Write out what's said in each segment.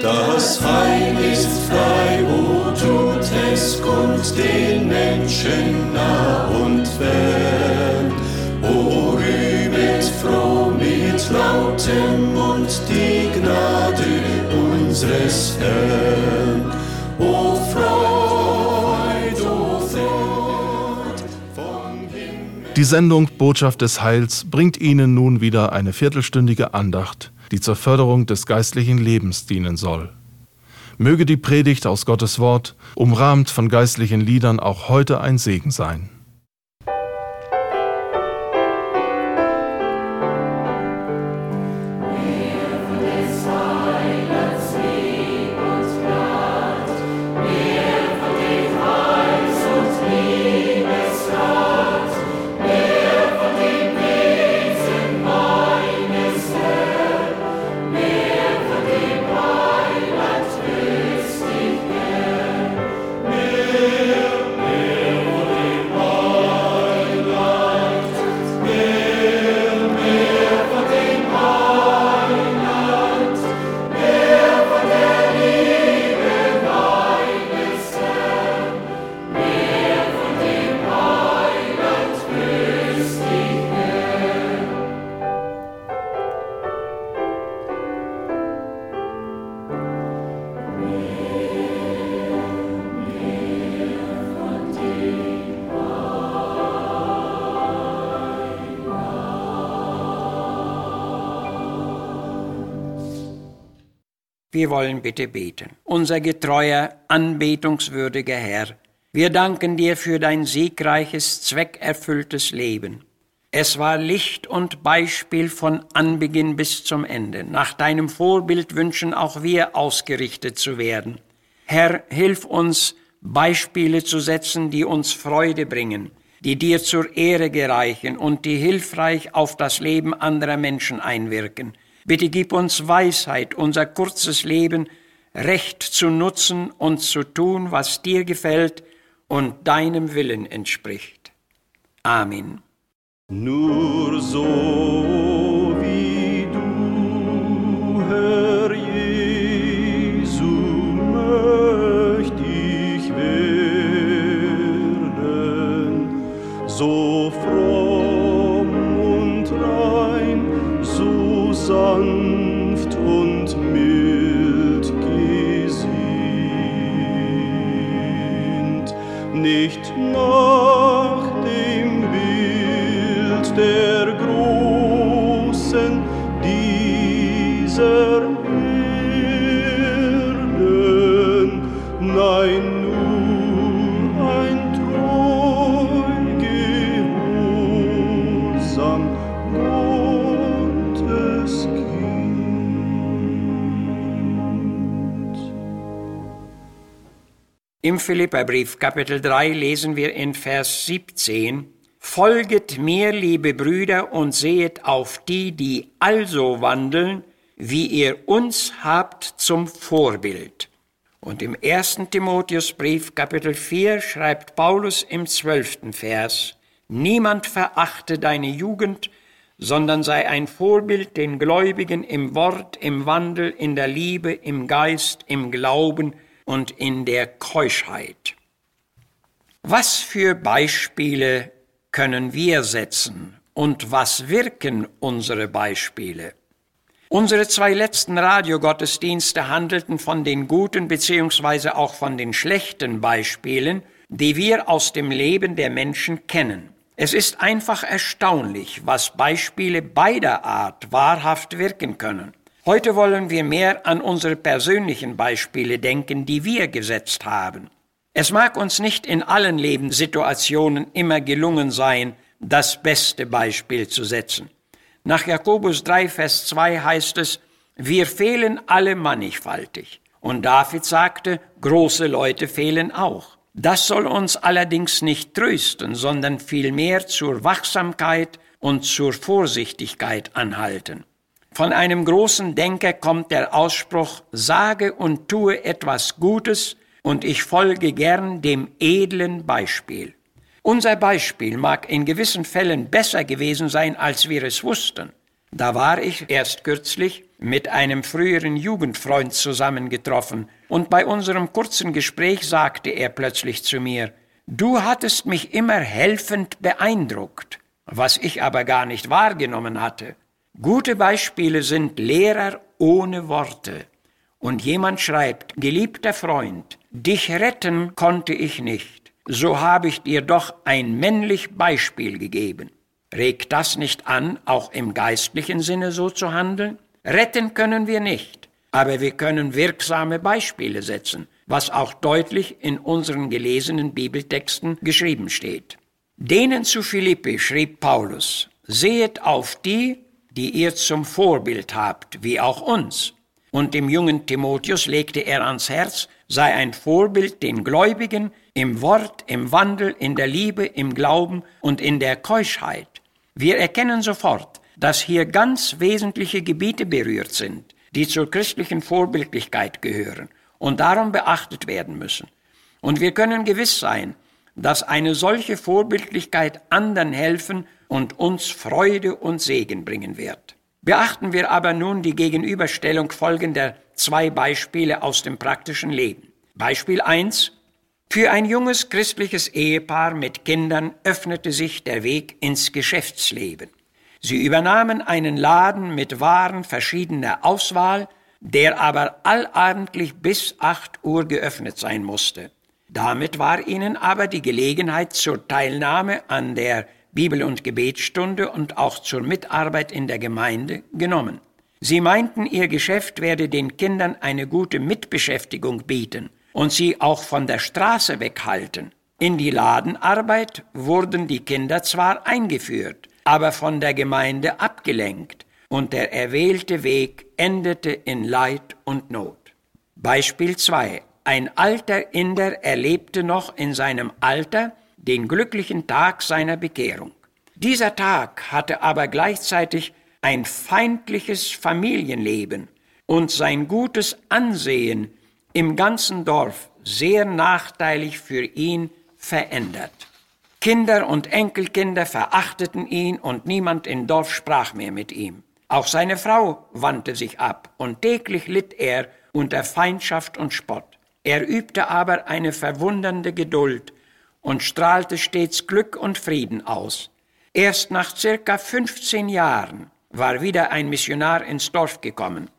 Das Heil ist frei, wo tut es kund den Menschen nah und fern. O rühmet froh mit lautem Mund die Gnade unseres Herrn. O Freud, o Freud vom Himmel. Die Sendung Botschaft des Heils bringt Ihnen nun wieder eine viertelstündige Andacht die zur Förderung des geistlichen Lebens dienen soll. Möge die Predigt aus Gottes Wort, umrahmt von geistlichen Liedern, auch heute ein Segen sein. Wir wollen bitte beten. Unser getreuer, anbetungswürdiger Herr, wir danken dir für dein siegreiches, zweckerfülltes Leben. Es war Licht und Beispiel von Anbeginn bis zum Ende. Nach deinem Vorbild wünschen auch wir ausgerichtet zu werden. Herr, hilf uns, Beispiele zu setzen, die uns Freude bringen, die dir zur Ehre gereichen und die hilfreich auf das Leben anderer Menschen einwirken. Bitte gib uns Weisheit, unser kurzes Leben recht zu nutzen und zu tun, was dir gefällt und deinem Willen entspricht. Amen. Nur so Großen dieser Erden, nein, nur ein treu Gehorsam Gottes Kind. Im Philipperbrief Kapitel 3 lesen wir in Vers 17, Folget mir, liebe Brüder, und sehet auf die, die also wandeln, wie ihr uns habt zum Vorbild. Und im 1. Timotheusbrief Kapitel 4 schreibt Paulus im 12. Vers, Niemand verachte deine Jugend, sondern sei ein Vorbild den Gläubigen im Wort, im Wandel, in der Liebe, im Geist, im Glauben und in der Keuschheit. Was für Beispiele können wir setzen und was wirken unsere Beispiele? Unsere zwei letzten Radiogottesdienste handelten von den guten beziehungsweise auch von den schlechten Beispielen, die wir aus dem Leben der Menschen kennen. Es ist einfach erstaunlich, was Beispiele beider Art wahrhaft wirken können. Heute wollen wir mehr an unsere persönlichen Beispiele denken, die wir gesetzt haben. Es mag uns nicht in allen Lebenssituationen immer gelungen sein, das beste Beispiel zu setzen. Nach Jakobus 3, Vers 2 heißt es, wir fehlen alle mannigfaltig. Und David sagte, große Leute fehlen auch. Das soll uns allerdings nicht trösten, sondern vielmehr zur Wachsamkeit und zur Vorsichtigkeit anhalten. Von einem großen Denker kommt der Ausspruch, sage und tue etwas Gutes, und ich folge gern dem edlen Beispiel. Unser Beispiel mag in gewissen Fällen besser gewesen sein, als wir es wussten. Da war ich erst kürzlich mit einem früheren Jugendfreund zusammengetroffen, und bei unserem kurzen Gespräch sagte er plötzlich zu mir, Du hattest mich immer helfend beeindruckt, was ich aber gar nicht wahrgenommen hatte. Gute Beispiele sind Lehrer ohne Worte. Und jemand schreibt, geliebter Freund, dich retten konnte ich nicht, so habe ich dir doch ein männlich Beispiel gegeben. Regt das nicht an, auch im geistlichen Sinne so zu handeln? Retten können wir nicht, aber wir können wirksame Beispiele setzen, was auch deutlich in unseren gelesenen Bibeltexten geschrieben steht. Denen zu Philippi schrieb Paulus, sehet auf die, die ihr zum Vorbild habt, wie auch uns. Und dem jungen Timotheus legte er ans Herz, sei ein Vorbild den Gläubigen im Wort, im Wandel, in der Liebe, im Glauben und in der Keuschheit. Wir erkennen sofort, dass hier ganz wesentliche Gebiete berührt sind, die zur christlichen Vorbildlichkeit gehören und darum beachtet werden müssen. Und wir können gewiss sein, dass eine solche Vorbildlichkeit anderen helfen und uns Freude und Segen bringen wird. Beachten wir aber nun die Gegenüberstellung folgender zwei Beispiele aus dem praktischen Leben. Beispiel 1. Für ein junges christliches Ehepaar mit Kindern öffnete sich der Weg ins Geschäftsleben. Sie übernahmen einen Laden mit Waren verschiedener Auswahl, der aber allabendlich bis acht Uhr geöffnet sein musste. Damit war ihnen aber die Gelegenheit zur Teilnahme an der Bibel- und Gebetsstunde und auch zur Mitarbeit in der Gemeinde genommen. Sie meinten, ihr Geschäft werde den Kindern eine gute Mitbeschäftigung bieten und sie auch von der Straße weghalten. In die Ladenarbeit wurden die Kinder zwar eingeführt, aber von der Gemeinde abgelenkt, und der erwählte Weg endete in Leid und Not. Beispiel 2. Ein alter Inder erlebte noch in seinem Alter den glücklichen Tag seiner Bekehrung. Dieser Tag hatte aber gleichzeitig ein feindliches Familienleben und sein gutes Ansehen im ganzen Dorf sehr nachteilig für ihn verändert. Kinder und Enkelkinder verachteten ihn und niemand im Dorf sprach mehr mit ihm. Auch seine Frau wandte sich ab und täglich litt er unter Feindschaft und Spott. Er übte aber eine verwundernde Geduld und strahlte stets Glück und Frieden aus. Erst nach circa 15 Jahren war wieder ein Missionar ins Dorf gekommen.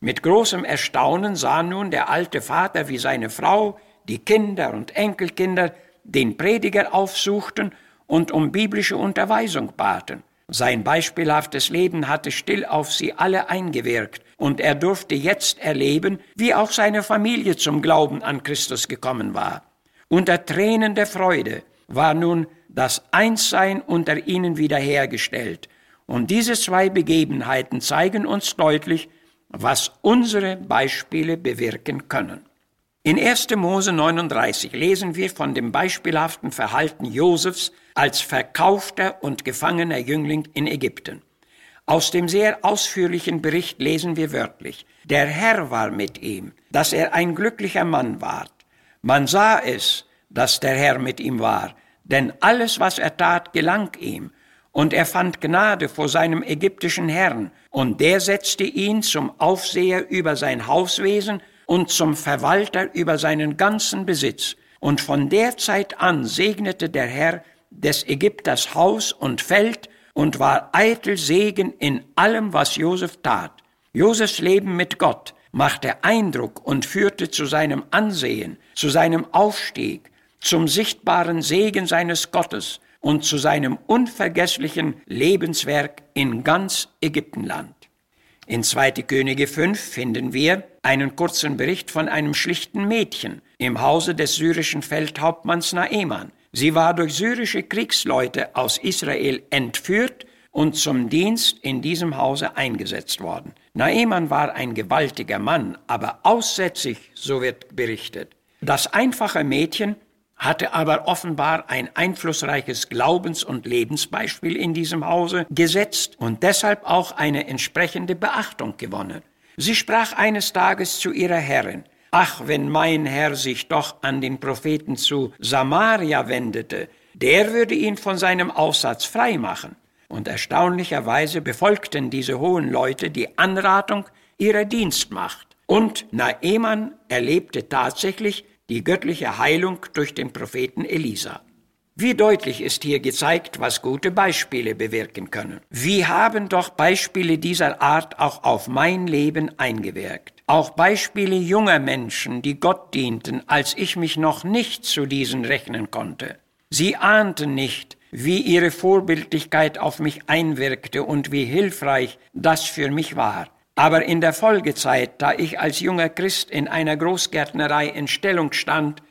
Mit großem Erstaunen sah nun der alte Vater, wie seine Frau, die Kinder und Enkelkinder den Prediger aufsuchten und um biblische Unterweisung baten. Sein beispielhaftes Leben hatte still auf sie alle eingewirkt, und er durfte jetzt erleben, wie auch seine Familie zum Glauben an Christus gekommen war. Unter Tränen der Freude war nun das Einssein unter ihnen wiederhergestellt, und diese zwei Begebenheiten zeigen uns deutlich, was unsere Beispiele bewirken können. In 1. Mose 39 lesen wir von dem beispielhaften Verhalten Josefs als verkaufter und gefangener Jüngling in Ägypten. Aus dem sehr ausführlichen Bericht lesen wir wörtlich, der Herr war mit ihm, dass er ein glücklicher Mann ward. Man sah es, dass der Herr mit ihm war, denn alles, was er tat, gelang ihm, und er fand Gnade vor seinem ägyptischen Herrn, und der setzte ihn zum Aufseher über sein Hauswesen und zum Verwalter über seinen ganzen Besitz. Und von der Zeit an segnete der Herr des Ägypters Haus und Feld und war eitel Segen in allem, was Josef tat. Josefs Leben mit Gott machte Eindruck und führte zu seinem Ansehen, zu seinem Aufstieg, zum sichtbaren Segen seines Gottes und zu seinem unvergesslichen Lebenswerk in ganz Ägyptenland. In 2. Könige 5 finden wir einen kurzen Bericht von einem schlichten Mädchen im Hause des syrischen Feldhauptmanns Naeman. Sie war durch syrische Kriegsleute aus Israel entführt und zum Dienst in diesem Hause eingesetzt worden. Naeman war ein gewaltiger Mann, aber aussätzig, so wird berichtet. Das einfache Mädchen hatte aber offenbar ein einflussreiches Glaubens- und Lebensbeispiel in diesem Hause gesetzt und deshalb auch eine entsprechende Beachtung gewonnen. Sie sprach eines Tages zu ihrer Herrin, Ach, wenn mein Herr sich doch an den Propheten zu Samaria wendete, der würde ihn von seinem Aussatz frei machen. Und erstaunlicherweise befolgten diese hohen Leute die Anratung ihrer Dienstmacht. Und Naeman erlebte tatsächlich die göttliche Heilung durch den Propheten Elisa. Wie deutlich ist hier gezeigt, was gute Beispiele bewirken können. Wie haben doch Beispiele dieser Art auch auf mein Leben eingewirkt. Auch Beispiele junger Menschen, die Gott dienten, als ich mich noch nicht zu diesen rechnen konnte. Sie ahnten nicht, wie ihre Vorbildlichkeit auf mich einwirkte und wie hilfreich das für mich war. Aber in der Folgezeit, da ich als junger Christ in einer Großgärtnerei in Stellung stand,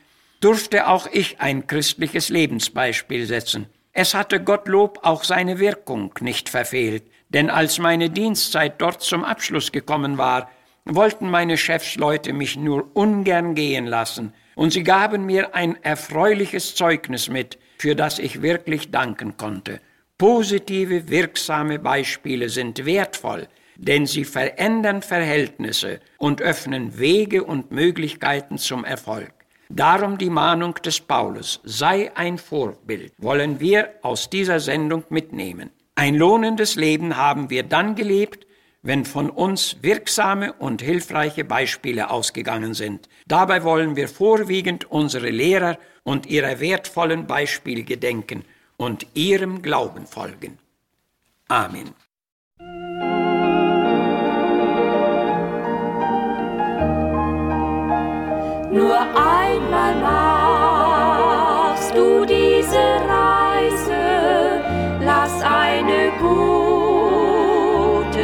durfte auch ich ein christliches Lebensbeispiel setzen. Es hatte Gottlob auch seine Wirkung nicht verfehlt, denn als meine Dienstzeit dort zum Abschluss gekommen war, wollten meine Chefsleute mich nur ungern gehen lassen, und sie gaben mir ein erfreuliches Zeugnis mit, für das ich wirklich danken konnte. Positive, wirksame Beispiele sind wertvoll, denn sie verändern Verhältnisse und öffnen Wege und Möglichkeiten zum Erfolg. Darum die Mahnung des Paulus, sei ein Vorbild, wollen wir aus dieser Sendung mitnehmen. Ein lohnendes Leben haben wir dann gelebt, wenn von uns wirksame und hilfreiche Beispiele ausgegangen sind. Dabei wollen wir vorwiegend unsere Lehrer und ihrer wertvollen Beispiele gedenken und ihrem Glauben folgen. Amen. Nur einmal machst du diese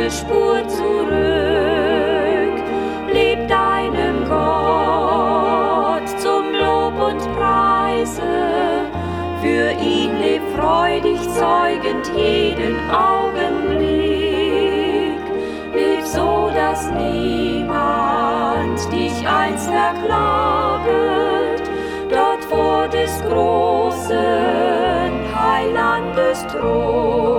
Spur zurück, leb deinem Gott zum Lob und Preise, für ihn leb freudig zeugend jeden Augenblick, leb so, dass niemand dich einst verklaget, dort vor des großen Heilandes Thron.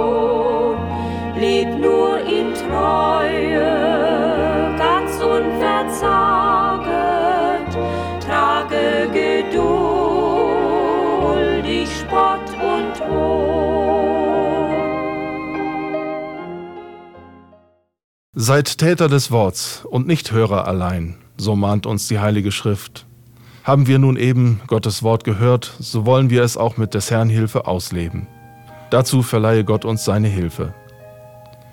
Seid Täter des Worts und nicht Hörer allein, so mahnt uns die Heilige Schrift. Haben wir nun eben Gottes Wort gehört, so wollen wir es auch mit des Herrn Hilfe ausleben. Dazu verleihe Gott uns seine Hilfe.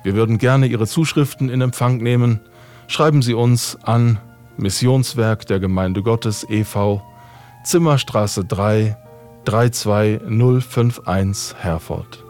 Wir würden gerne Ihre Zuschriften in Empfang nehmen. Schreiben Sie uns an Missionswerk der Gemeinde Gottes e.V. Zimmerstraße 3 32051 Herford.